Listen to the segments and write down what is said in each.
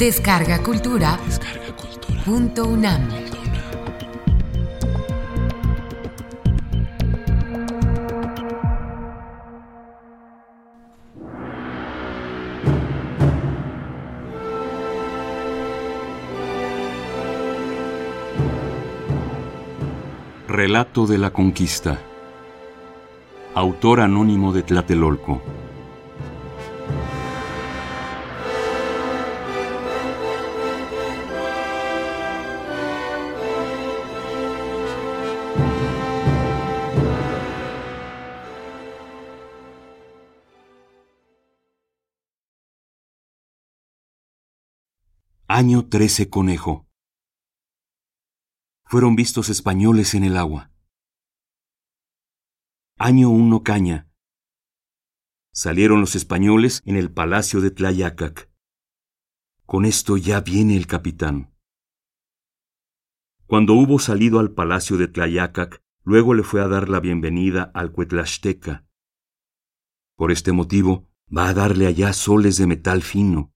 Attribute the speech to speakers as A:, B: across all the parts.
A: Descarga Cultura. Punto UNAM.
B: Relato de la Conquista. Autor anónimo de Tlatelolco. Año 13 Conejo. Fueron vistos españoles en el agua. Año 1 Caña. Salieron los españoles en el palacio de Tlayacac. Con esto ya viene el capitán. Cuando hubo salido al palacio de Tlayacac, luego le fue a dar la bienvenida al Cuetlaxteca. Por este motivo, va a darle allá soles de metal fino,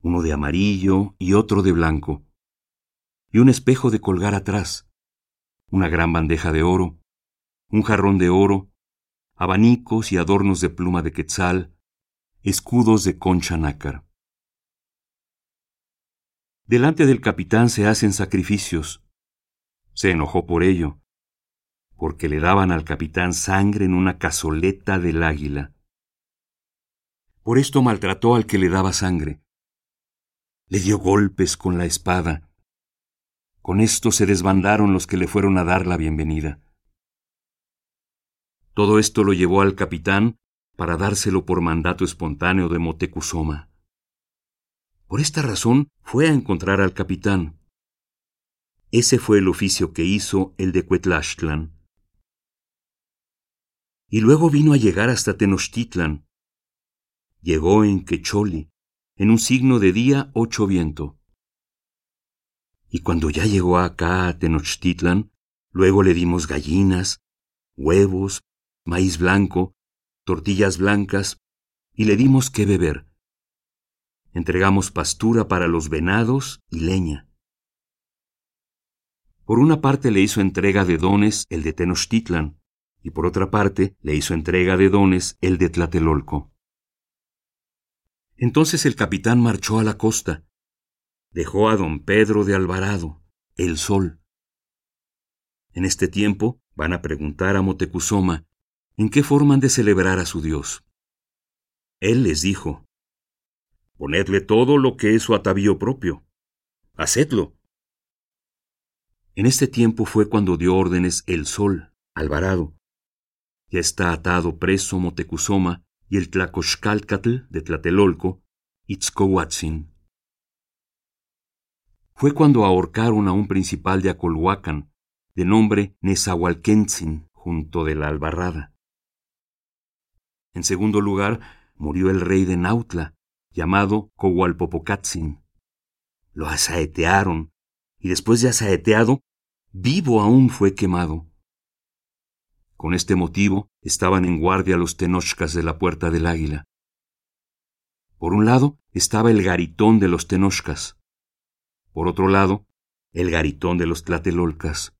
B: uno de amarillo y otro de blanco, y un espejo de colgar atrás, una gran bandeja de oro, un jarrón de oro, abanicos y adornos de pluma de quetzal, escudos de concha nácar. Delante del capitán se hacen sacrificios. Se enojó por ello, porque le daban al capitán sangre en una cazoleta del águila. Por esto maltrató al que le daba sangre le dio golpes con la espada. Con esto se desbandaron los que le fueron a dar la bienvenida. Todo esto lo llevó al capitán para dárselo por mandato espontáneo de Motecuzoma. Por esta razón fue a encontrar al capitán. Ese fue el oficio que hizo el de Cuetlaxtlan. Y luego vino a llegar hasta Tenochtitlan. Llegó en Quecholi, en un signo de día ocho viento. Y cuando ya llegó acá a Tenochtitlan, luego le dimos gallinas, huevos, maíz blanco, tortillas blancas, y le dimos qué beber. Entregamos pastura para los venados y leña. Por una parte le hizo entrega de dones el de Tenochtitlan, y por otra parte le hizo entrega de dones el de Tlatelolco. Entonces el capitán marchó a la costa. Dejó a don Pedro de Alvarado, el sol. En este tiempo van a preguntar a Motecuzoma en qué forman de celebrar a su Dios. Él les dijo, Ponedle todo lo que es su atavío propio. Hacedlo. En este tiempo fue cuando dio órdenes el sol, Alvarado. Ya está atado preso Motecuzoma y el Tlacoxcalcatl de Tlatelolco, Itzcohuatzin. Fue cuando ahorcaron a un principal de Acolhuacan, de nombre Nezahualquentzin, junto de la Albarrada. En segundo lugar, murió el rey de Nautla, llamado Cohualpopocatzin. Lo asaetearon, y después de asaeteado, vivo aún fue quemado. Con este motivo estaban en guardia los tenochcas de la Puerta del Águila. Por un lado estaba el garitón de los tenochcas. Por otro lado, el garitón de los tlatelolcas.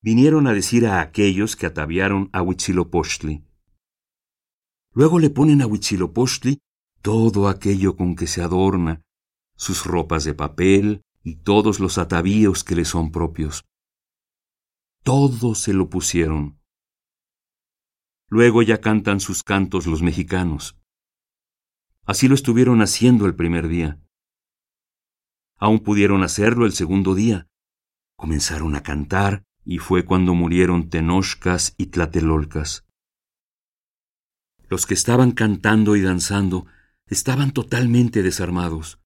B: Vinieron a decir a aquellos que ataviaron a Huitzilopochtli. Luego le ponen a Huitzilopochtli todo aquello con que se adorna, sus ropas de papel y todos los atavíos que le son propios. Todo se lo pusieron. Luego ya cantan sus cantos los mexicanos. Así lo estuvieron haciendo el primer día. Aún pudieron hacerlo el segundo día. Comenzaron a cantar y fue cuando murieron Tenochcas y Tlatelolcas. Los que estaban cantando y danzando estaban totalmente desarmados.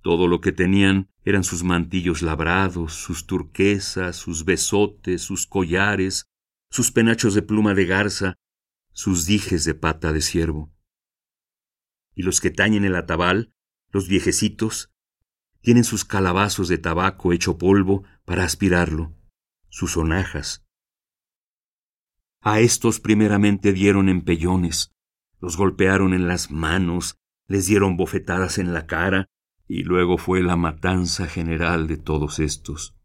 B: Todo lo que tenían eran sus mantillos labrados, sus turquesas, sus besotes, sus collares, sus penachos de pluma de garza, sus dijes de pata de ciervo. Y los que tañen el atabal, los viejecitos, tienen sus calabazos de tabaco hecho polvo para aspirarlo, sus sonajas. A estos primeramente dieron empellones, los golpearon en las manos, les dieron bofetadas en la cara, y luego fue la matanza general de todos estos.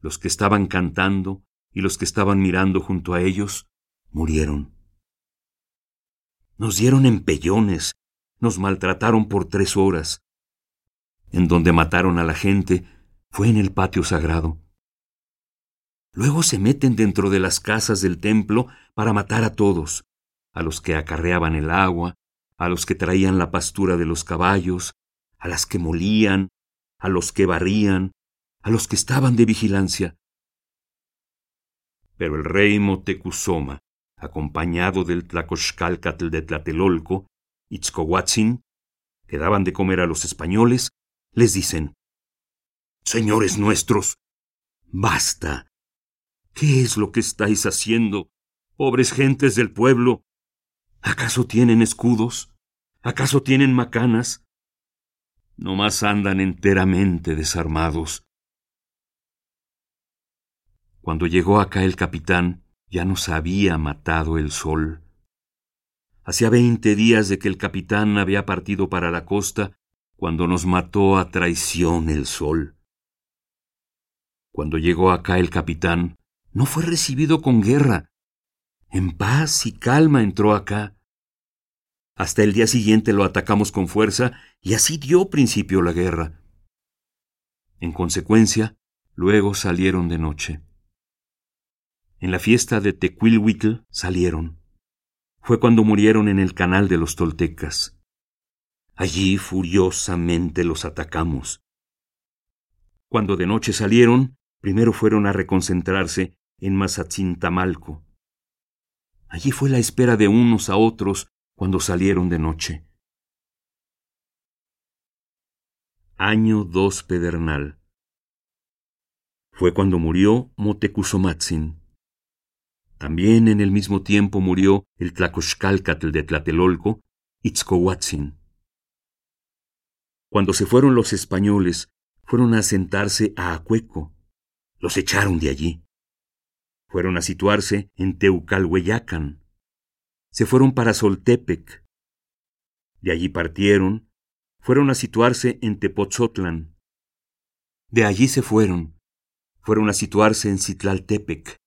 B: Los que estaban cantando y los que estaban mirando junto a ellos murieron. Nos dieron empellones, nos maltrataron por tres horas. En donde mataron a la gente fue en el patio sagrado. Luego se meten dentro de las casas del templo para matar a todos, a los que acarreaban el agua, a los que traían la pastura de los caballos, a las que molían, a los que barrían, a los que estaban de vigilancia. Pero el rey Motecuzoma, acompañado del Tlacoxcalcatl de Tlatelolco, Itzcohuatzin, que daban de comer a los españoles, les dicen, Señores nuestros, basta. ¿Qué es lo que estáis haciendo, pobres gentes del pueblo? ¿Acaso tienen escudos? ¿Acaso tienen macanas? Nomás andan enteramente desarmados. Cuando llegó acá el capitán, ya nos había matado el sol. Hacía veinte días de que el capitán había partido para la costa cuando nos mató a traición el sol. Cuando llegó acá el capitán, no fue recibido con guerra. En paz y calma entró acá. Hasta el día siguiente lo atacamos con fuerza y así dio principio la guerra. En consecuencia, luego salieron de noche. En la fiesta de Tecuilhuitl salieron. Fue cuando murieron en el canal de los toltecas. Allí furiosamente los atacamos. Cuando de noche salieron, primero fueron a reconcentrarse en Mazatzintamalco. Allí fue la espera de unos a otros cuando salieron de noche. Año 2 Pedernal. Fue cuando murió Motecuzomatzin. También en el mismo tiempo murió el Tlacoxcalcatl de Tlatelolco, Itzcohuatzin. Cuando se fueron los españoles, fueron a sentarse a Acueco. Los echaron de allí. Fueron a situarse en Teucalhueyacan. Se fueron para Soltepec. De allí partieron, fueron a situarse en Tepotzotlan. De allí se fueron, fueron a situarse en Citlaltepec.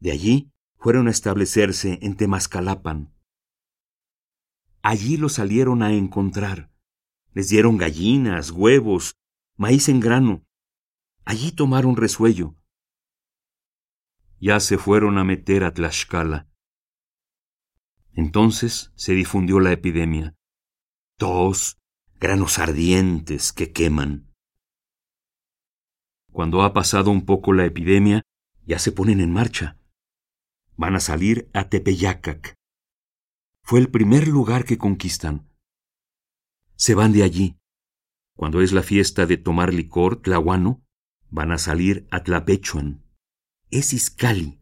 B: De allí fueron a establecerse en Temascalapan. Allí los salieron a encontrar. Les dieron gallinas, huevos, maíz en grano. Allí tomaron resuello. Ya se fueron a meter a Tlaxcala. Entonces se difundió la epidemia. Tos, granos ardientes que queman. Cuando ha pasado un poco la epidemia, ya se ponen en marcha van a salir a Tepeyacac. Fue el primer lugar que conquistan. Se van de allí. Cuando es la fiesta de tomar licor, Tlahuano, van a salir a Tlapechuan. Es Iscali.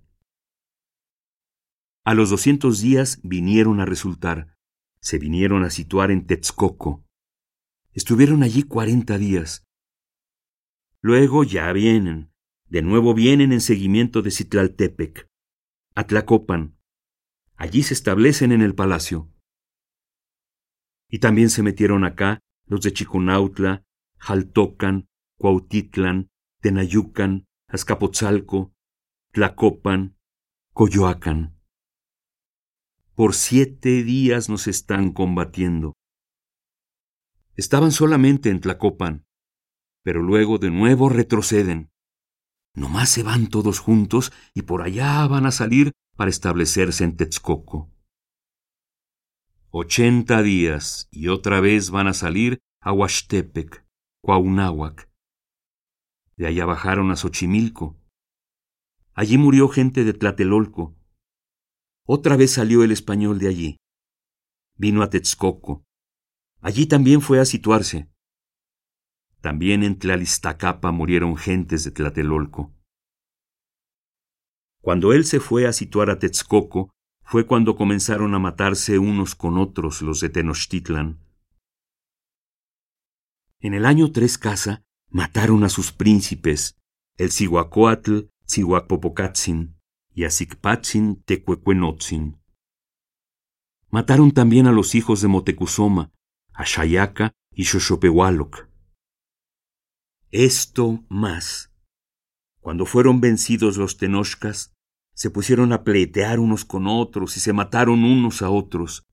B: A los doscientos días vinieron a resultar. Se vinieron a situar en Texcoco. Estuvieron allí cuarenta días. Luego ya vienen. De nuevo vienen en seguimiento de Citlaltepec. Atlacopan. Allí se establecen en el palacio. Y también se metieron acá los de Chiconautla, Jaltocan, Cuautitlan, Tenayucan, Azcapotzalco, Tlacopan, Coyoacan. Por siete días nos están combatiendo. Estaban solamente en Tlacopan, pero luego de nuevo retroceden. Nomás se van todos juntos y por allá van a salir para establecerse en Texcoco. Ochenta días y otra vez van a salir a Huachtepec, Cuauhnáhuac. De allá bajaron a Xochimilco. Allí murió gente de Tlatelolco. Otra vez salió el español de allí. Vino a Texcoco. Allí también fue a situarse. También en Tlalistacapa murieron gentes de Tlatelolco. Cuando él se fue a situar a Texcoco, fue cuando comenzaron a matarse unos con otros los de Tenochtitlan. En el año tres casa mataron a sus príncipes, el Cihuacóatl Cihuapopocatzin y a Zicpatzin Tecuecuenotzin. Mataron también a los hijos de Motecuzoma, a Shayaca y Xoxopehualoc. Esto más. Cuando fueron vencidos los tenochcas, se pusieron a pleitear unos con otros y se mataron unos a otros.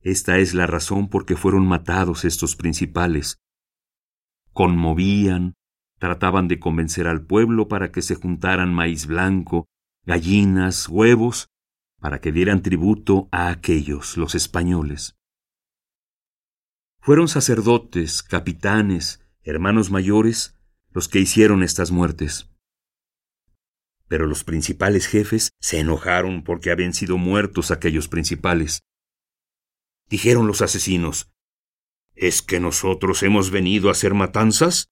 B: Esta es la razón por que fueron matados estos principales. Conmovían, trataban de convencer al pueblo para que se juntaran maíz blanco, gallinas, huevos, para que dieran tributo a aquellos, los españoles. Fueron sacerdotes, capitanes, hermanos mayores, los que hicieron estas muertes. Pero los principales jefes se enojaron porque habían sido muertos aquellos principales. Dijeron los asesinos, ¿Es que nosotros hemos venido a hacer matanzas?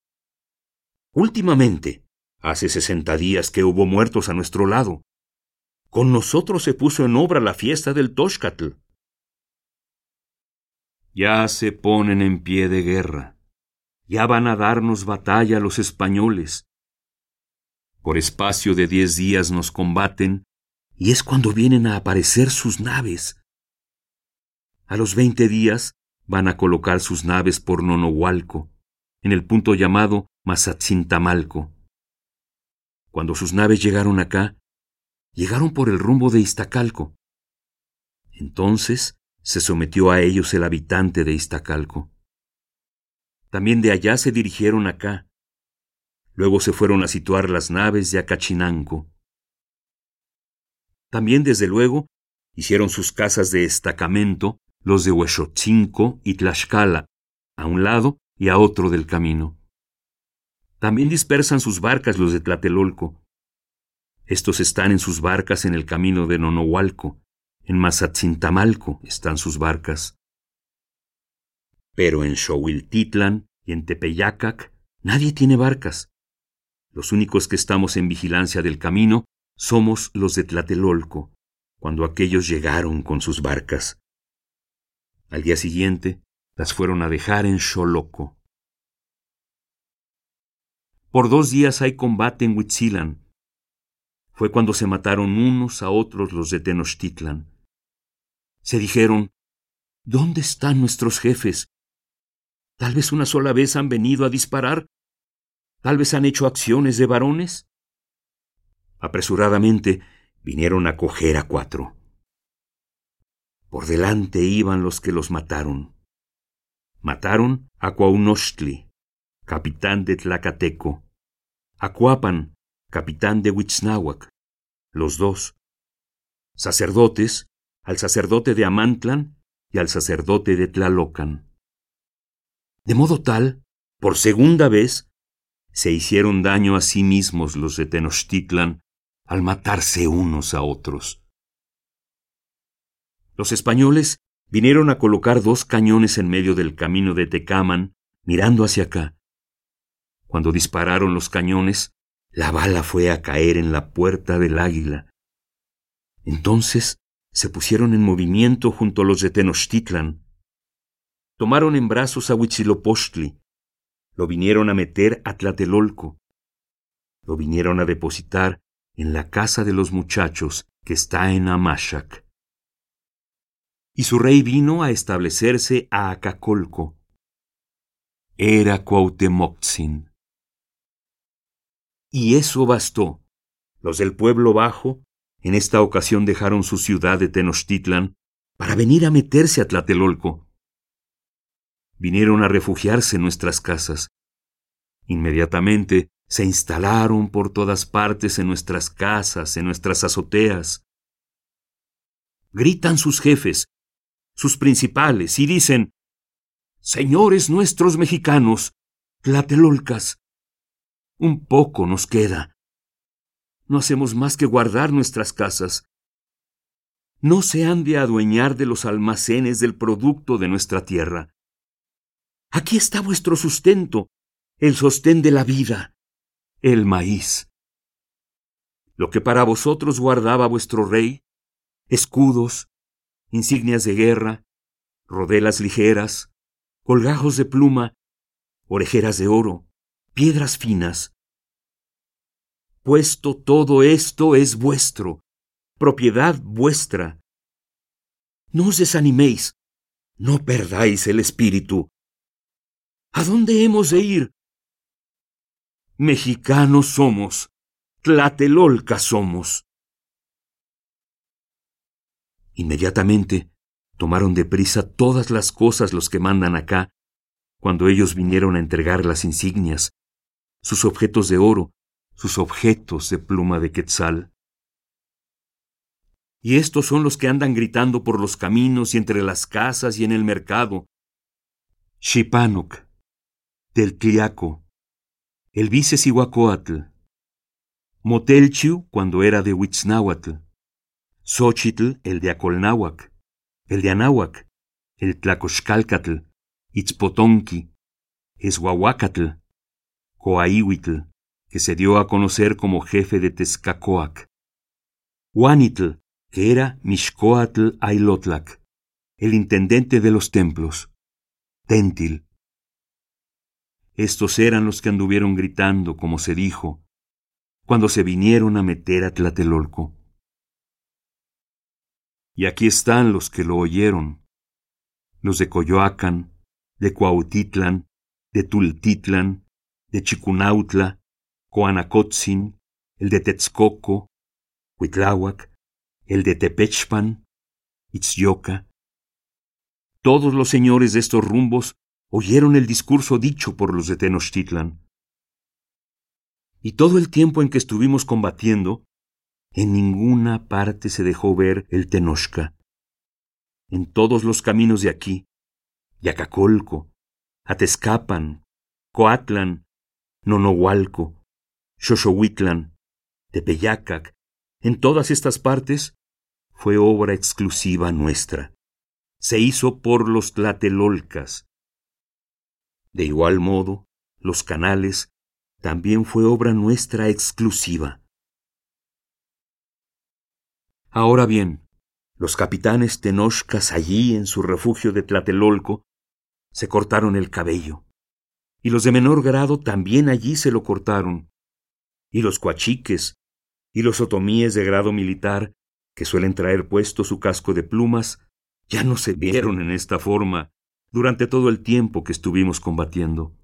B: Últimamente, hace sesenta días que hubo muertos a nuestro lado. Con nosotros se puso en obra la fiesta del Toshkatl. Ya se ponen en pie de guerra. Ya van a darnos batalla los españoles. Por espacio de diez días nos combaten, y es cuando vienen a aparecer sus naves. A los veinte días van a colocar sus naves por Nonohualco, en el punto llamado Mazatzintamalco. Cuando sus naves llegaron acá, llegaron por el rumbo de Iztacalco. Entonces se sometió a ellos el habitante de Iztacalco. También de allá se dirigieron acá. Luego se fueron a situar las naves de Acachinanco. También, desde luego, hicieron sus casas de estacamento los de Huexotzinco y Tlaxcala, a un lado y a otro del camino. También dispersan sus barcas los de Tlatelolco. Estos están en sus barcas en el camino de Nonohualco. En Mazatzintamalco están sus barcas. Pero en Xohuiltitlan y en Tepeyacac nadie tiene barcas. Los únicos que estamos en vigilancia del camino somos los de Tlatelolco, cuando aquellos llegaron con sus barcas. Al día siguiente las fueron a dejar en Xoloco. Por dos días hay combate en Huitzilan. Fue cuando se mataron unos a otros los de Tenochtitlan. Se dijeron, ¿dónde están nuestros jefes? Tal vez una sola vez han venido a disparar. Tal vez han hecho acciones de varones. Apresuradamente vinieron a coger a cuatro. Por delante iban los que los mataron. Mataron a Cuaunochtli, capitán de Tlacateco, Acuapan, capitán de Huitznahuac, los dos, sacerdotes, al sacerdote de Amantlan y al sacerdote de Tlalocan. De modo tal, por segunda vez, se hicieron daño a sí mismos los de Tenochtitlan al matarse unos a otros. Los españoles vinieron a colocar dos cañones en medio del camino de Tecaman, mirando hacia acá, cuando dispararon los cañones, la bala fue a caer en la puerta del águila. Entonces se pusieron en movimiento junto a los de Tenochtitlan. Tomaron en brazos a Huitzilopochtli. Lo vinieron a meter a Tlatelolco. Lo vinieron a depositar en la casa de los muchachos que está en Amashac. Y su rey vino a establecerse a Acacolco. Era Cuauhtemotzin. Y eso bastó. Los del pueblo bajo, en esta ocasión dejaron su ciudad de Tenochtitlan para venir a meterse a Tlatelolco. Vinieron a refugiarse en nuestras casas. Inmediatamente se instalaron por todas partes en nuestras casas, en nuestras azoteas. Gritan sus jefes, sus principales, y dicen, Señores nuestros mexicanos, tlatelolcas, un poco nos queda. No hacemos más que guardar nuestras casas. No se han de adueñar de los almacenes del producto de nuestra tierra. Aquí está vuestro sustento, el sostén de la vida, el maíz. Lo que para vosotros guardaba vuestro rey, escudos, insignias de guerra, rodelas ligeras, colgajos de pluma, orejeras de oro, piedras finas. Puesto todo esto es vuestro, propiedad vuestra. No os desaniméis, no perdáis el espíritu. ¿A dónde hemos de ir? Mexicanos somos, Tlatelolca somos. Inmediatamente tomaron de prisa todas las cosas los que mandan acá, cuando ellos vinieron a entregar las insignias, sus objetos de oro, sus objetos de pluma de quetzal. Y estos son los que andan gritando por los caminos y entre las casas y en el mercado. Xipanuc, del Tliaco, el vice Motelchiu cuando era de Huitznahuatl, Xochitl el de Acolnáhuac, el de Anáhuac, el Tlacoxcalcatl, Itzpotonqui, Eshuahuacatl, Coaíhuitl, que se dio a conocer como jefe de Tezcacoac, Huanitl, que era Mixcoatl Ailotlac, el intendente de los templos, Tentil. Estos eran los que anduvieron gritando, como se dijo, cuando se vinieron a meter a Tlatelolco. Y aquí están los que lo oyeron, los de Coyoacán, de Cuautitlan, de Tultitlan, de Chicunautla, Coanacotzin, el de Texcoco, Huitláhuac, el de Tepechpan, Itzyoca. Todos los señores de estos rumbos oyeron el discurso dicho por los de Tenochtitlan. Y todo el tiempo en que estuvimos combatiendo, en ninguna parte se dejó ver el Tenochca. En todos los caminos de aquí, Yacacolco, Atezcapan, Coatlan, Nonohualco, Xoxohuitlan, Tepeyacac, en todas estas partes, fue obra exclusiva nuestra. Se hizo por los tlatelolcas. De igual modo, los canales también fue obra nuestra exclusiva. Ahora bien, los capitanes tenochcas allí en su refugio de Tlatelolco se cortaron el cabello, y los de menor grado también allí se lo cortaron, y los cuachiques, y los otomíes de grado militar, que suelen traer puesto su casco de plumas, ya no se vieron en esta forma durante todo el tiempo que estuvimos combatiendo.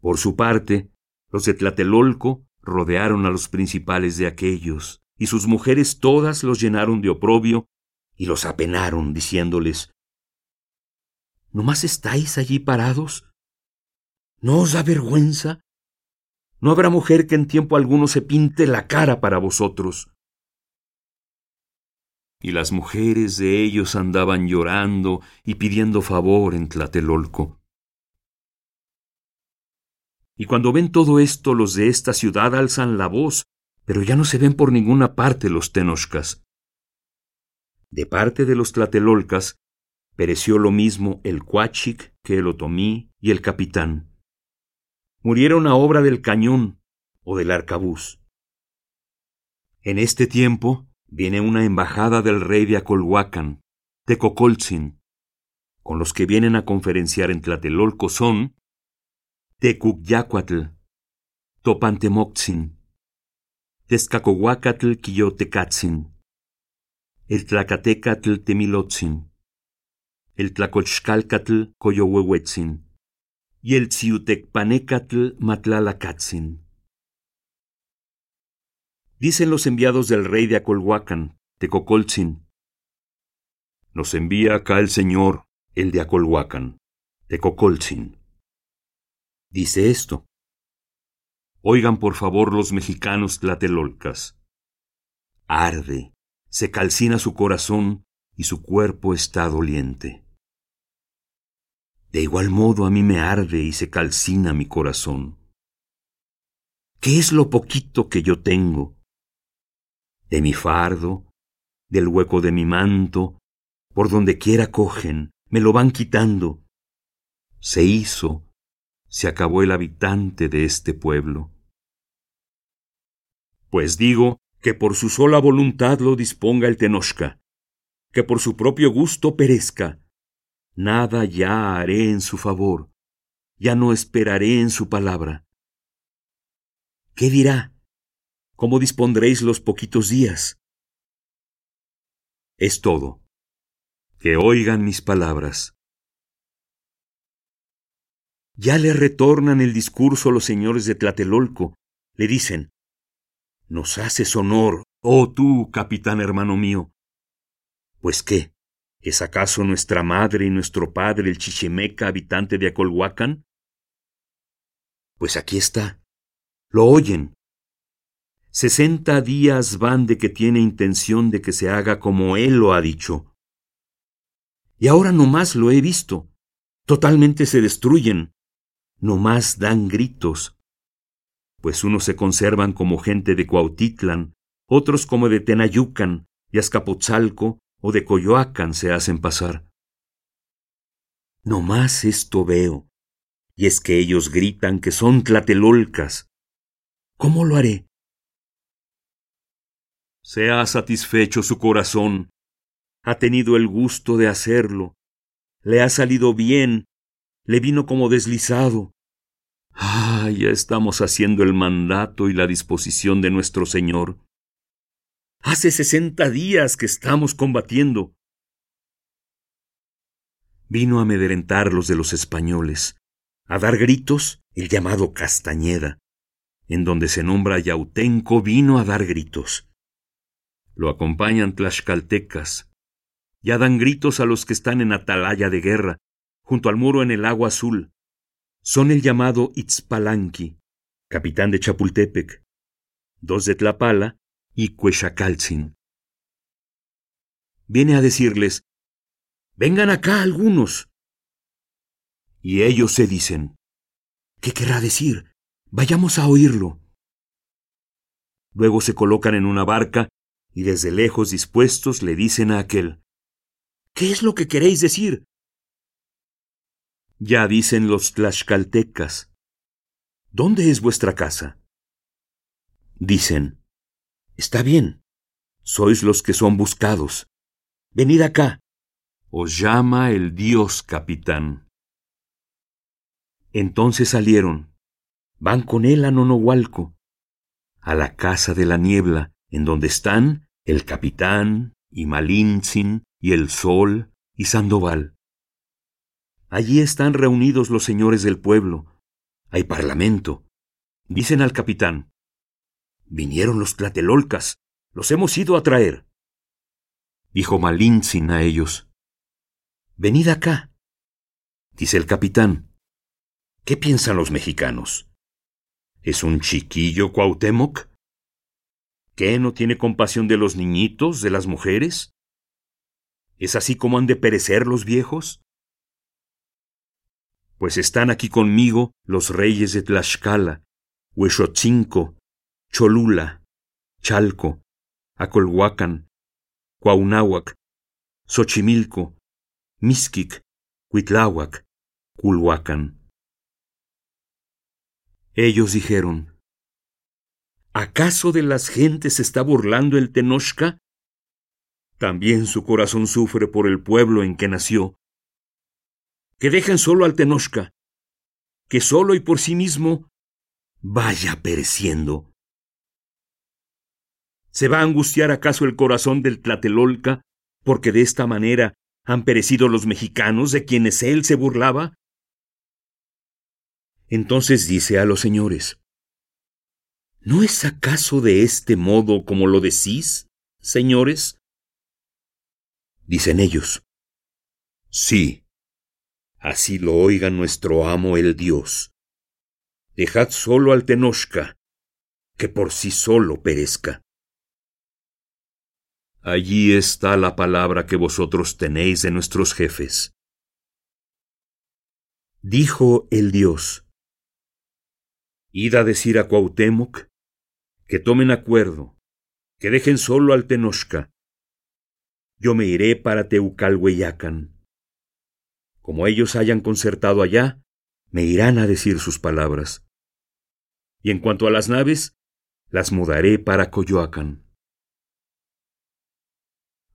B: Por su parte, los de Tlatelolco rodearon a los principales de aquellos, y sus mujeres todas los llenaron de oprobio y los apenaron, diciéndoles, ¿No más estáis allí parados? ¿No os da vergüenza? No habrá mujer que en tiempo alguno se pinte la cara para vosotros. Y las mujeres de ellos andaban llorando y pidiendo favor en Tlatelolco. Y cuando ven todo esto, los de esta ciudad alzan la voz, pero ya no se ven por ninguna parte los tenochcas. De parte de los tlatelolcas, pereció lo mismo el cuachic que el otomí y el capitán murieron a obra del cañón o del arcabuz. En este tiempo viene una embajada del rey de Acolhuacan, Tecocoltzin, con los que vienen a conferenciar en Tlatelolco son Tecucyacuatl, Topantemoxin, Tezcacohuacatl Quillotecatzin, el Tlacatecatl Temilotzin, el Tlacochcalcatl Coyohuehuetzin, y el Tziutecpanecatl Matlalacatzin. Dicen los enviados del rey de Acolhuacan, Tecocoltzin. Nos envía acá el señor, el de Acolhuacan, Tecocoltzin. Dice esto. Oigan por favor los mexicanos tlatelolcas. Arde, se calcina su corazón y su cuerpo está doliente. De igual modo a mí me arde y se calcina mi corazón. ¿Qué es lo poquito que yo tengo? De mi fardo, del hueco de mi manto, por donde quiera cogen, me lo van quitando. Se hizo, se acabó el habitante de este pueblo. Pues digo que por su sola voluntad lo disponga el Tenochca, que por su propio gusto perezca, Nada ya haré en su favor, ya no esperaré en su palabra. ¿Qué dirá? ¿Cómo dispondréis los poquitos días? Es todo. que oigan mis palabras. Ya le retornan el discurso los señores de Tlatelolco. Le dicen, Nos haces honor, oh tú, capitán hermano mío. Pues qué, ¿es acaso nuestra madre y nuestro padre el Chichimeca, habitante de Acolhuacan? Pues aquí está. Lo oyen. Sesenta días van de que tiene intención de que se haga como él lo ha dicho. Y ahora no más lo he visto. Totalmente se destruyen no más dan gritos, pues unos se conservan como gente de Cuautitlan, otros como de Tenayucan y Azcapotzalco o de Coyoacán se hacen pasar. No más esto veo, y es que ellos gritan que son tlatelolcas. ¿Cómo lo haré? Se ha satisfecho su corazón, ha tenido el gusto de hacerlo, le ha salido bien le vino como deslizado. Ah, ya estamos haciendo el mandato y la disposición de nuestro Señor. Hace sesenta días que estamos combatiendo. Vino a amedrentar los de los españoles, a dar gritos el llamado Castañeda, en donde se nombra Yautenco vino a dar gritos. Lo acompañan tlaxcaltecas, ya dan gritos a los que están en atalaya de guerra, junto al muro en el agua azul. Son el llamado Itzpalanqui, capitán de Chapultepec, dos de Tlapala y Cuechacaltzin. Viene a decirles, vengan acá algunos. Y ellos se dicen, ¿qué querrá decir? Vayamos a oírlo. Luego se colocan en una barca y desde lejos dispuestos le dicen a aquel, ¿Qué es lo que queréis decir? Ya dicen los tlaxcaltecas, ¿dónde es vuestra casa? Dicen, está bien, sois los que son buscados. Venid acá. Os llama el Dios capitán. Entonces salieron, van con él a Nonohualco, a la casa de la niebla, en donde están el capitán, y Malintzin, y el sol, y Sandoval. Allí están reunidos los señores del pueblo. Hay parlamento. Dicen al capitán, vinieron los tlatelolcas, los hemos ido a traer. Dijo Malintzin a ellos, venid acá. Dice el capitán, ¿qué piensan los mexicanos? ¿Es un chiquillo Cuauhtémoc? ¿Qué no tiene compasión de los niñitos, de las mujeres? ¿Es así como han de perecer los viejos? pues están aquí conmigo los reyes de Tlaxcala, Huexotzinco, Cholula, Chalco, Acolhuacan, Cuaunáhuac, Xochimilco, Mixquic, Cuitláhuac, Culhuacan. Ellos dijeron, ¿acaso de las gentes está burlando el Tenochca? También su corazón sufre por el pueblo en que nació, que dejen solo al Tenochca, que solo y por sí mismo vaya pereciendo. ¿Se va a angustiar acaso el corazón del Tlatelolca porque de esta manera han perecido los mexicanos de quienes él se burlaba? Entonces dice a los señores, ¿No es acaso de este modo como lo decís, señores? Dicen ellos, Sí, Así lo oiga nuestro amo el Dios. Dejad solo al Tenochca, que por sí solo perezca. Allí está la palabra que vosotros tenéis de nuestros jefes. Dijo el Dios, Id a decir a Cuauhtémoc que tomen acuerdo, que dejen solo al Tenochca. Yo me iré para Teucalhueyacan como ellos hayan concertado allá, me irán a decir sus palabras. Y en cuanto a las naves, las mudaré para Coyoacán.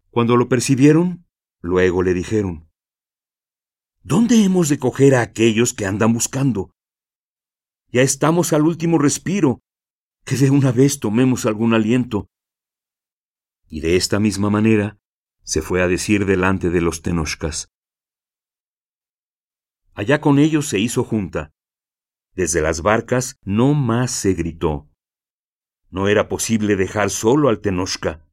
B: Cuando lo percibieron, luego le dijeron, ¿Dónde hemos de coger a aquellos que andan buscando? Ya estamos al último respiro, que de una vez tomemos algún aliento. Y de esta misma manera se fue a decir delante de los tenochcas. Allá con ellos se hizo junta. Desde las barcas no más se gritó. No era posible dejar solo al Tenochca.